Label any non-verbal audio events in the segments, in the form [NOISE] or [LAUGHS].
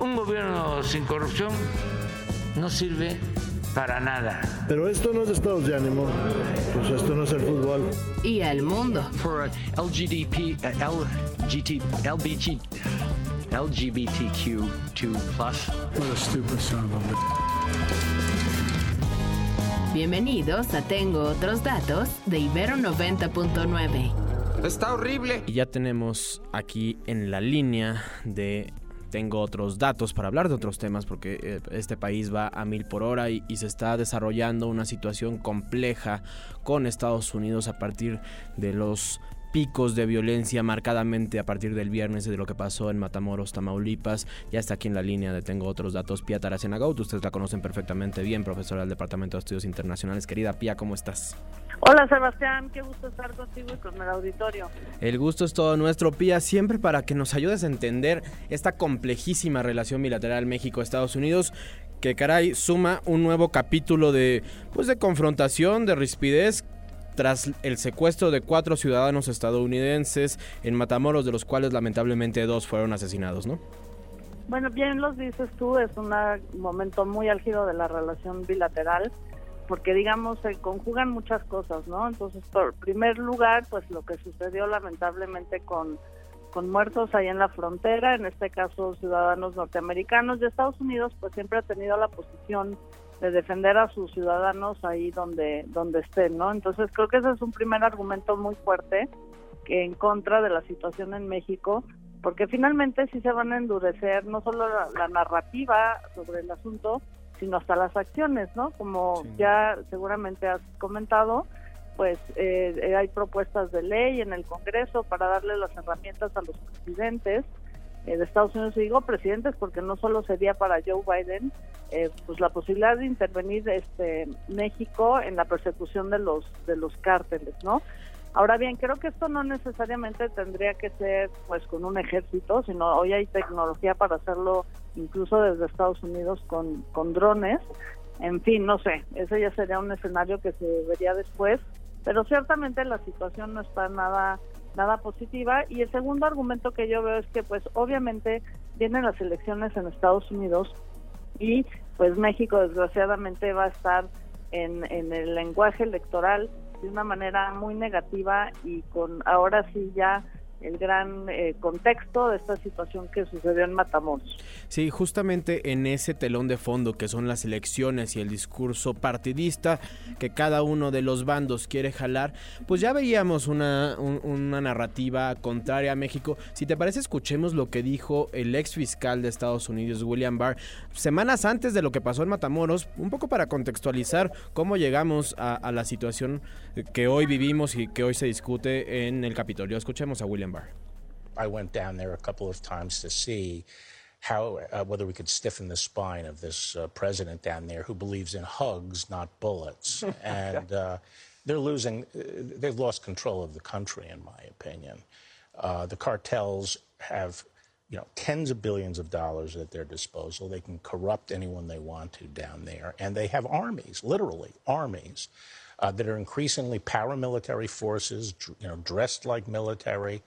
Un gobierno sin corrupción no sirve para nada. Pero esto no es estados de ánimo, pues esto no es el fútbol. Y al mundo. For LGDP, uh, LGT, LBG, LGBTQ2+. What a stupid son of a... Bienvenidos a Tengo Otros Datos de Ibero 90.9. Está horrible. Y ya tenemos aquí en la línea de tengo otros datos para hablar de otros temas porque eh, este país va a mil por hora y, se está desarrollando una situación compleja con Estados Unidos a partir de los picos de violencia marcadamente a partir del viernes de lo que pasó en Matamoros, Tamaulipas. Ya está aquí en la línea de Tengo Otros Datos, Pia Taracena Gaut. Ustedes la conocen perfectamente bien, profesora del Departamento de Estudios Internacionales. Querida Pia, ¿cómo estás? Hola Sebastián, qué gusto estar contigo y con el auditorio. El gusto es todo nuestro, Pia, siempre para que nos ayudes a entender esta complejísima relación bilateral México-Estados Unidos que caray suma un nuevo capítulo de pues de confrontación, de rispidez tras el secuestro de cuatro ciudadanos estadounidenses en Matamoros, de los cuales lamentablemente dos fueron asesinados, ¿no? Bueno, bien los dices tú, es un momento muy álgido de la relación bilateral, porque digamos se conjugan muchas cosas, ¿no? Entonces, por primer lugar, pues lo que sucedió lamentablemente con, con muertos ahí en la frontera, en este caso ciudadanos norteamericanos de Estados Unidos, pues siempre ha tenido la posición de defender a sus ciudadanos ahí donde donde estén, ¿no? Entonces creo que ese es un primer argumento muy fuerte que en contra de la situación en México, porque finalmente sí se van a endurecer no solo la, la narrativa sobre el asunto, sino hasta las acciones, ¿no? Como sí. ya seguramente has comentado, pues eh, hay propuestas de ley en el Congreso para darle las herramientas a los presidentes eh, de Estados Unidos, y digo presidentes porque no solo sería para Joe Biden, eh, pues la posibilidad de intervenir este México en la persecución de los de los cárteles, ¿no? Ahora bien, creo que esto no necesariamente tendría que ser pues con un ejército, sino hoy hay tecnología para hacerlo incluso desde Estados Unidos con, con drones. En fin, no sé, ese ya sería un escenario que se vería después, pero ciertamente la situación no está nada nada positiva y el segundo argumento que yo veo es que pues obviamente vienen las elecciones en Estados Unidos y pues México desgraciadamente va a estar en, en el lenguaje electoral de una manera muy negativa y con ahora sí ya el gran eh, contexto de esta situación que sucedió en Matamoros. Sí, justamente en ese telón de fondo que son las elecciones y el discurso partidista que cada uno de los bandos quiere jalar, pues ya veíamos una, un, una narrativa contraria a México. Si te parece, escuchemos lo que dijo el ex fiscal de Estados Unidos, William Barr, semanas antes de lo que pasó en Matamoros, un poco para contextualizar cómo llegamos a, a la situación que hoy vivimos y que hoy se discute en el Capitolio. Escuchemos a William I went down there a couple of times to see how uh, whether we could stiffen the spine of this uh, president down there who believes in hugs, not bullets, [LAUGHS] and uh, they're losing. They've lost control of the country, in my opinion. the cartels have. You know, tens of billions of dollars at their disposal. They can corrupt anyone they want to down there, and they have armies, literally armies, uh, that are increasingly paramilitary forces, you know, dressed like military,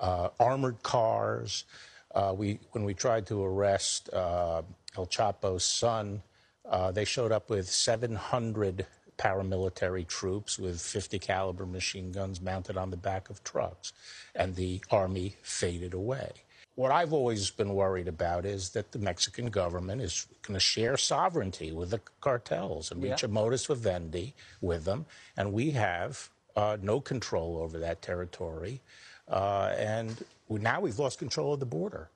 uh, armored cars. Uh, we, when we tried to arrest El Chapo's son, they showed up with 700 paramilitary troops with 50 caliber machine guns mounted on the back of trucks, and the army faded away. What I've always been worried about is that the Mexican government is going to share sovereignty with the cartels and reach yeah. a modus vivendi with them. And we have uh, no control over that territory. Uh, and we, now we've lost control of the border.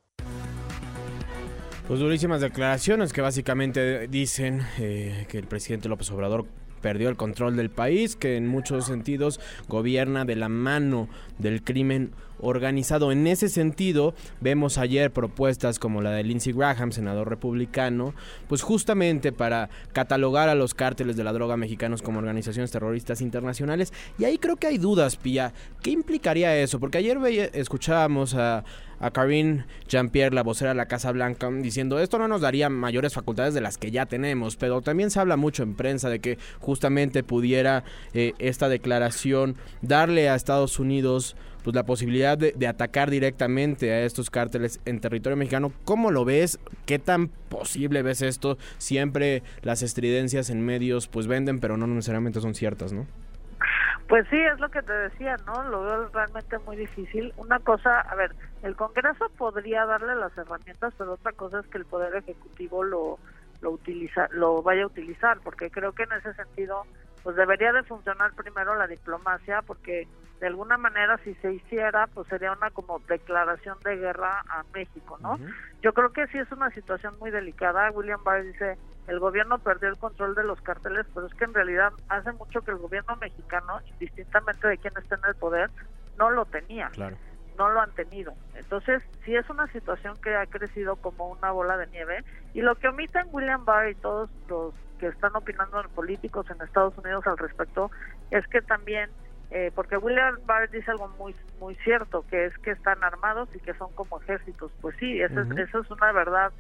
Pues durísimas declaraciones que básicamente dicen eh, que el presidente López Obrador perdió el control del país, que en muchos sentidos gobierna de la mano del crimen organizado. En ese sentido, vemos ayer propuestas como la de Lindsey Graham, senador republicano, pues justamente para catalogar a los cárteles de la droga mexicanos como organizaciones terroristas internacionales. Y ahí creo que hay dudas, Pía. ¿Qué implicaría eso? Porque ayer escuchábamos a a Karine Jean-Pierre, la vocera de la Casa Blanca, diciendo esto no nos daría mayores facultades de las que ya tenemos, pero también se habla mucho en prensa de que justamente pudiera eh, esta declaración darle a Estados Unidos pues la posibilidad de, atacar directamente a estos cárteles en territorio mexicano. ¿Cómo lo ves? ¿Qué tan posible ves esto? Siempre las estridencias en medios pues venden, pero no necesariamente son ciertas, ¿no? Pues sí, es lo que te decía, ¿no? Lo veo realmente muy difícil. Una cosa, a ver, el Congreso podría darle las herramientas, pero otra cosa es que el Poder Ejecutivo lo lo utiliza, lo vaya a utilizar, porque creo que en ese sentido, pues debería de funcionar primero la diplomacia, porque de alguna manera si se hiciera, pues sería una como declaración de guerra a México, ¿no? Yo creo que sí es una situación muy delicada. William Barr dice, el gobierno perdió el control de los carteles, pero es que en realidad hace mucho que el gobierno mexicano, indistintamente de quién esté en el poder, no lo tenía. No lo han tenido. Entonces, sí es una situación que ha crecido como una bola de nieve. Y lo que omiten William Barr y todos los que están opinando políticos en Estados Unidos al respecto es que también eh, porque William Barr dice algo muy muy cierto, que es que están armados y que son como ejércitos. Pues sí, eso, es, eso es una verdad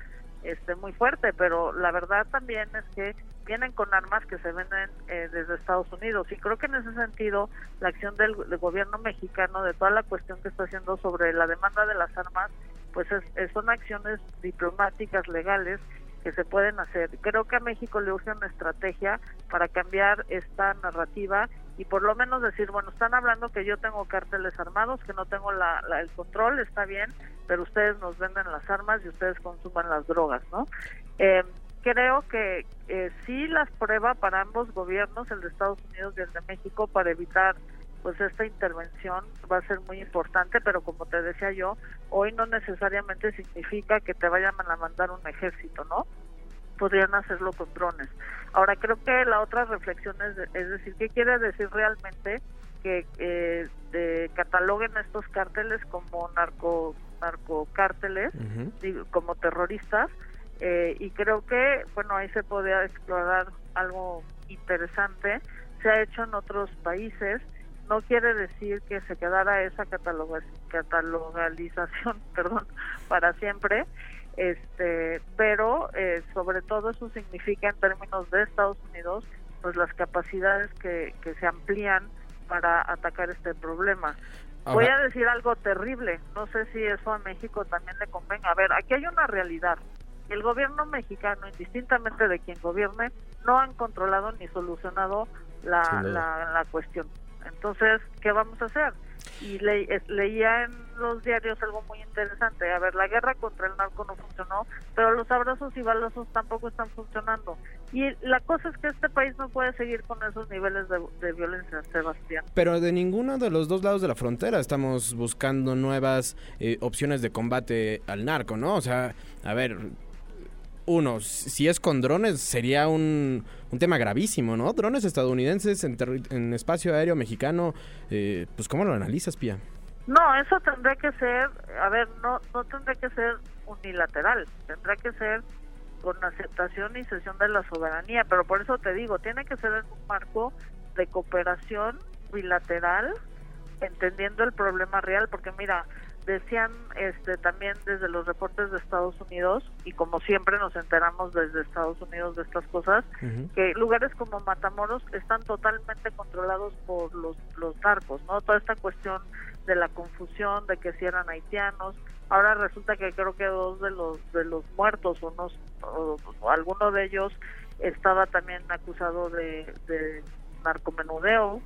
este muy fuerte, pero la verdad también es que vienen con armas que se venden eh, desde Estados Unidos y creo que en ese sentido la acción del, gobierno mexicano de toda la cuestión que está haciendo sobre la demanda de las armas pues es, son acciones diplomáticas legales que se pueden hacer. Creo que a México le urge una estrategia para cambiar esta narrativa y por lo menos decir, bueno, están hablando que yo tengo cárteles armados, que no tengo la, el control, está bien, pero ustedes nos venden las armas y ustedes consuman las drogas, ¿no? Eh, creo que eh, sí las prueba para ambos gobiernos, el de Estados Unidos y el de México, para evitar pues esta intervención va a ser muy importante, pero como te decía yo, hoy no necesariamente significa que te vayan a mandar un ejército, ¿no? Podrían hacerlo con drones. Ahora, creo que la otra reflexión es, es decir, ¿qué quiere decir realmente que eh, cataloguen estos cárteles como narco narcocárteles, como terroristas? Eh, y creo que, bueno, ahí se podría explorar algo interesante. Se ha hecho en otros países no quiere decir que se quedara esa catalogalización [LAUGHS] perdón para siempre este pero eh, sobre todo eso significa en términos de Estados Unidos pues las capacidades que, que se amplían para atacar este problema. Voy a decir algo terrible no sé si eso a México también le convenga. A ver aquí hay una realidad. El gobierno mexicano indistintamente de quien gobierne no han controlado ni solucionado la, la, la cuestión entonces, ¿qué vamos a hacer? Y leía en los diarios algo muy interesante. A ver, la guerra contra el narco no funcionó, pero los abrazos y balazos tampoco están funcionando. Y la cosa es que este país no puede seguir con esos niveles de, violencia, Sebastián. Pero de ninguno de los dos lados de la frontera estamos buscando nuevas eh, opciones de combate al narco, ¿no? O sea, a ver, uno, si es con drones, sería un, un tema gravísimo, ¿no? Drones estadounidenses en, espacio aéreo mexicano, eh, pues ¿cómo lo analizas, Pía? No, eso tendría que ser, a ver, no, no tendría que ser unilateral, tendrá que ser con aceptación y cesión de la soberanía, pero por eso te digo, tiene que ser en un marco de cooperación bilateral, entendiendo el problema real, porque mira, decían este también desde los reportes de Estados Unidos y como siempre nos enteramos desde Estados Unidos de estas cosas que lugares como Matamoros están totalmente controlados por los los narcos no toda esta cuestión de la confusión de que si eran haitianos. Ahora resulta que creo que dos de los de los muertos unos o, o alguno de ellos estaba también acusado de, de narcomenudeo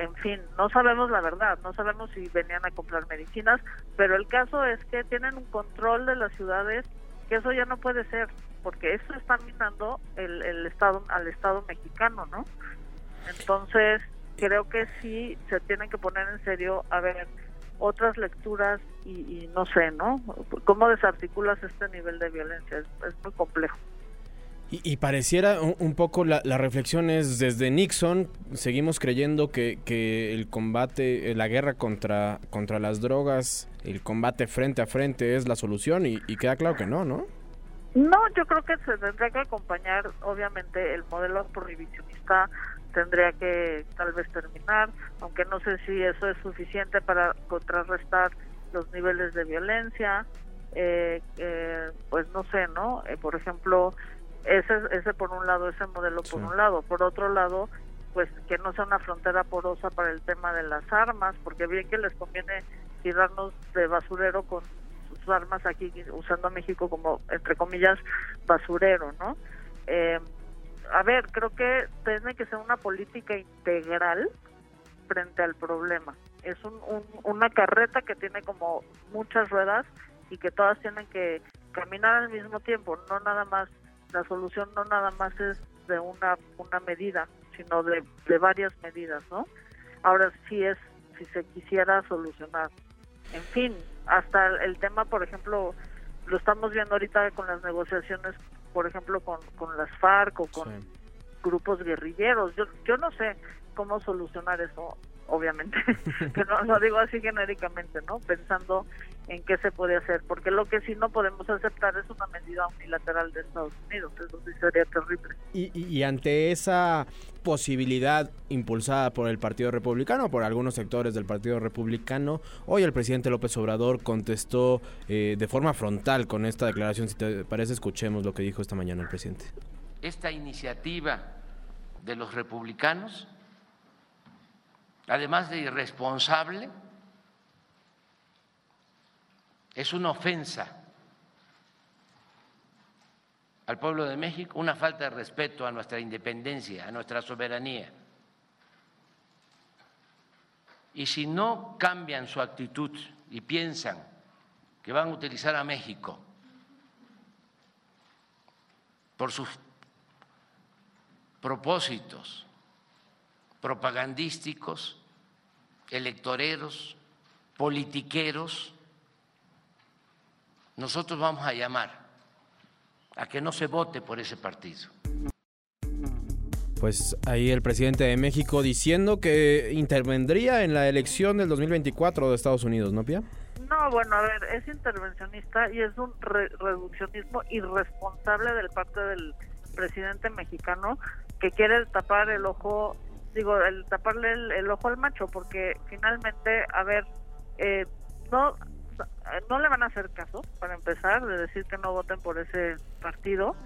en fin, no sabemos la verdad, no sabemos si venían a comprar medicinas, pero el caso es que tienen un control de las ciudades que eso ya no puede ser, porque eso está minando el, el estado al Estado mexicano, ¿no? Entonces, creo que sí se tienen que poner en serio a ver otras lecturas y, no sé, ¿no? ¿Cómo desarticulas este nivel de violencia? es muy complejo. Y, pareciera un, poco la, la, reflexión es desde Nixon seguimos creyendo que, que, el combate, eh, la guerra contra, contra las drogas, el combate frente a frente es la solución y, queda claro que no, ¿no? No, yo creo que se tendría que acompañar, obviamente, el modelo prohibicionista tendría que tal vez terminar, aunque no sé si eso es suficiente para contrarrestar los niveles de violencia, eh, eh, pues no sé, ¿no? Eh, por ejemplo, ese, ese por un lado, ese modelo por un lado. Por otro lado, pues que no sea una frontera porosa para el tema de las armas, porque bien que les conviene tirarnos de basurero con sus armas aquí, usando a México como, entre comillas, basurero, ¿no? Eh, a ver, creo que tiene que ser una política integral frente al problema. Es un, una carreta que tiene como muchas ruedas y que todas tienen que caminar al mismo tiempo, no nada más la solución no nada más es de una, una medida, sino de, de varias medidas, ¿no? Ahora sí es, si se quisiera solucionar. En fin, hasta el tema, por ejemplo, lo estamos viendo ahorita con las negociaciones, por ejemplo, con, con las FARC o con grupos guerrilleros. Yo, yo no sé cómo solucionar eso, obviamente, [LAUGHS] no lo digo así genéricamente, ¿no? Pensando en qué se puede hacer, porque lo que sí no podemos aceptar es una medida unilateral de Estados Unidos, eso sí sería terrible. Y, y, ante esa posibilidad impulsada por el Partido Republicano, por algunos sectores del Partido Republicano, hoy el presidente López Obrador contestó eh, de forma frontal con esta declaración, si te parece escuchemos lo que dijo esta mañana el presidente. Esta iniciativa de los republicanos, además de irresponsable, es una ofensa al pueblo de México, una falta de respeto a nuestra independencia, a nuestra soberanía. Y si no cambian su actitud y piensan que van a utilizar a México por sus propósitos propagandísticos, electoreros, politiqueros, nosotros vamos a llamar a que no se vote por ese partido. Pues ahí el presidente de México diciendo que intervendría en la elección del 2024 de Estados Unidos, ¿no, Pia? No, bueno, a ver, es intervencionista y es un reduccionismo irresponsable del parte del presidente mexicano que quiere tapar el ojo, digo, el taparle el, ojo al macho, porque finalmente, a ver, eh, no no le van a hacer caso, para empezar, de decir que no voten por ese partido,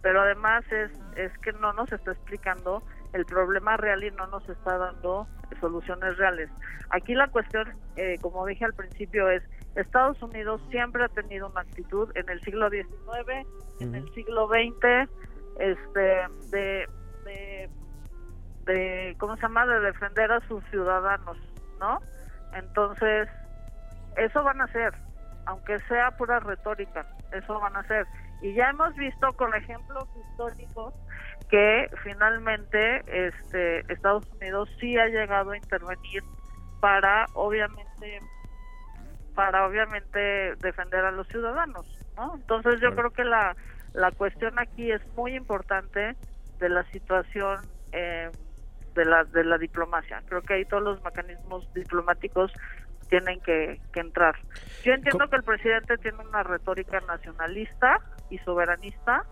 pero además es, es que no nos está explicando el problema real y no nos está dando soluciones reales. Aquí la cuestión, eh, como dije al principio, es Estados Unidos siempre ha tenido una actitud en el siglo XIX, en el siglo XX, este, de, de, de, ¿cómo se llama?, de defender a sus ciudadanos, ¿no? Entonces, eso van a hacer, aunque sea pura retórica, eso van a hacer. Y ya hemos visto con ejemplos históricos que finalmente este Estados Unidos sí ha llegado a intervenir para obviamente para obviamente defender a los ciudadanos, ¿no? Entonces yo creo que la la cuestión aquí es muy importante de la situación eh, de la de la diplomacia. Creo que ahí todos los mecanismos diplomáticos tienen que, entrar. Yo entiendo que el presidente tiene una retórica nacionalista y soberanista,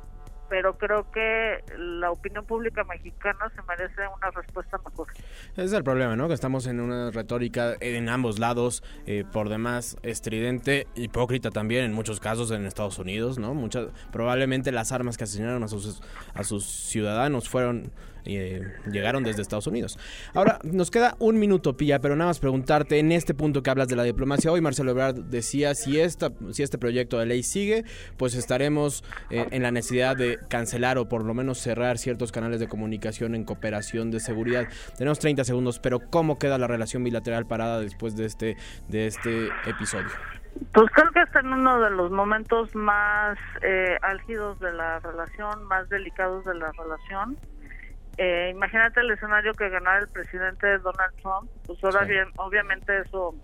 pero creo que la opinión pública mexicana se merece una respuesta mejor. Ese es el problema, ¿no? Que estamos en una retórica en ambos lados, eh, por demás estridente, hipócrita también en muchos casos en Estados Unidos, ¿no? Muchas, probablemente las armas que asesinaron a sus, a sus ciudadanos fueron eh, llegaron desde Estados Unidos. Ahora, nos queda un minuto, Pilla, pero nada más preguntarte, en este punto que hablas de la diplomacia, hoy Marcelo Ebrard decía, si, esta, si este proyecto de ley sigue, pues estaremos eh, en la necesidad de cancelar o por lo menos cerrar ciertos canales de comunicación en cooperación de seguridad. Tenemos 30 segundos, pero ¿cómo queda la relación bilateral parada después de este, de este episodio? Pues creo que está en uno de los momentos más eh, álgidos de la relación, más delicados de la relación. Eh, imagínate el escenario que ganara el presidente Donald Trump, pues ahora bien, obviamente eso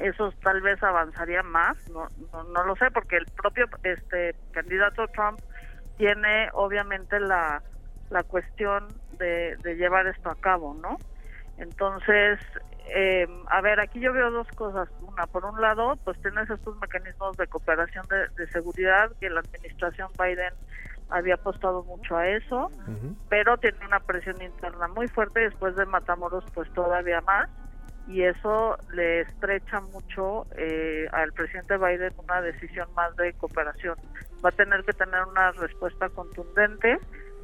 eso tal vez avanzaría más, no, no, lo sé, porque el propio este candidato Trump tiene obviamente la, la cuestión de, de llevar esto a cabo, ¿no? Entonces, eh, a ver, aquí yo veo dos cosas. Una, por un lado, pues tienes estos mecanismos de cooperación de, de seguridad que la administración Biden había apostado mucho a eso, pero tiene una presión interna muy fuerte después de Matamoros, pues todavía más, y eso le estrecha mucho eh, al presidente Biden una decisión más de cooperación. Va a tener que tener una respuesta contundente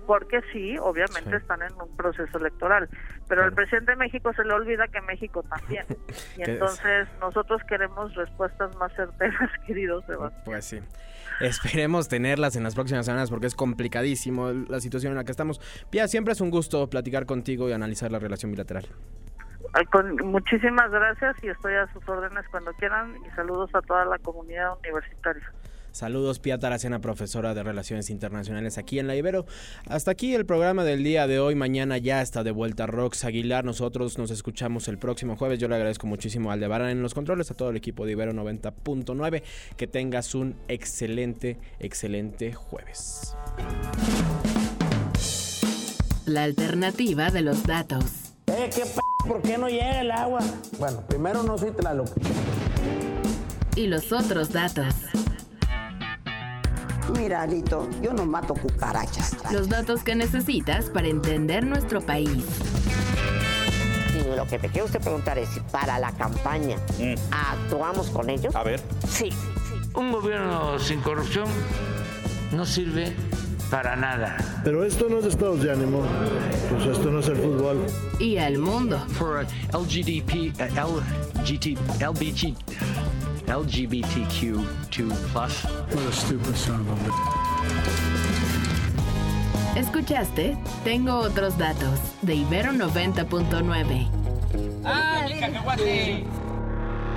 porque sí, obviamente Sí. están en un proceso electoral, pero al presidente de México se le olvida que México también. [LAUGHS] Y es- entonces nosotros queremos respuestas más certeras, [LAUGHS] queridos Sebastián. Pues sí. Esperemos tenerlas en las próximas semanas porque es complicadísimo la situación en la que estamos. Pia, siempre es un gusto platicar contigo y analizar la relación bilateral. Muchísimas gracias y estoy a sus órdenes cuando quieran y saludos a toda la comunidad universitaria. Saludos, Pia Taracena, profesora de Relaciones Internacionales aquí en la Ibero. Hasta aquí el programa del día de hoy. Mañana ya está de vuelta Rox Aguilar. Nosotros nos escuchamos el próximo jueves. Yo le agradezco muchísimo a Aldebarán en los controles, a todo el equipo de Ibero 90.9. Que tengas un excelente, excelente jueves. La alternativa de los datos. Eh, qué p ¿por qué no llega el agua? Bueno, primero no soy Tlaloc. Y los otros datos. Mira, Alito, yo no mato cucarachas. Los datos que necesitas para entender nuestro país. Y lo que te quiero usted preguntar es si para la campaña actuamos con ellos. A ver. Sí. Un gobierno sin corrupción no sirve para nada. Pero esto no es estados de ánimo. Pues esto no es el fútbol. Y al mundo. For LGDP, uh, LGT, LBG, LGBTQ2 plus. What a stupid son of a Escuchaste Tengo otros datos de Ibero 90.9.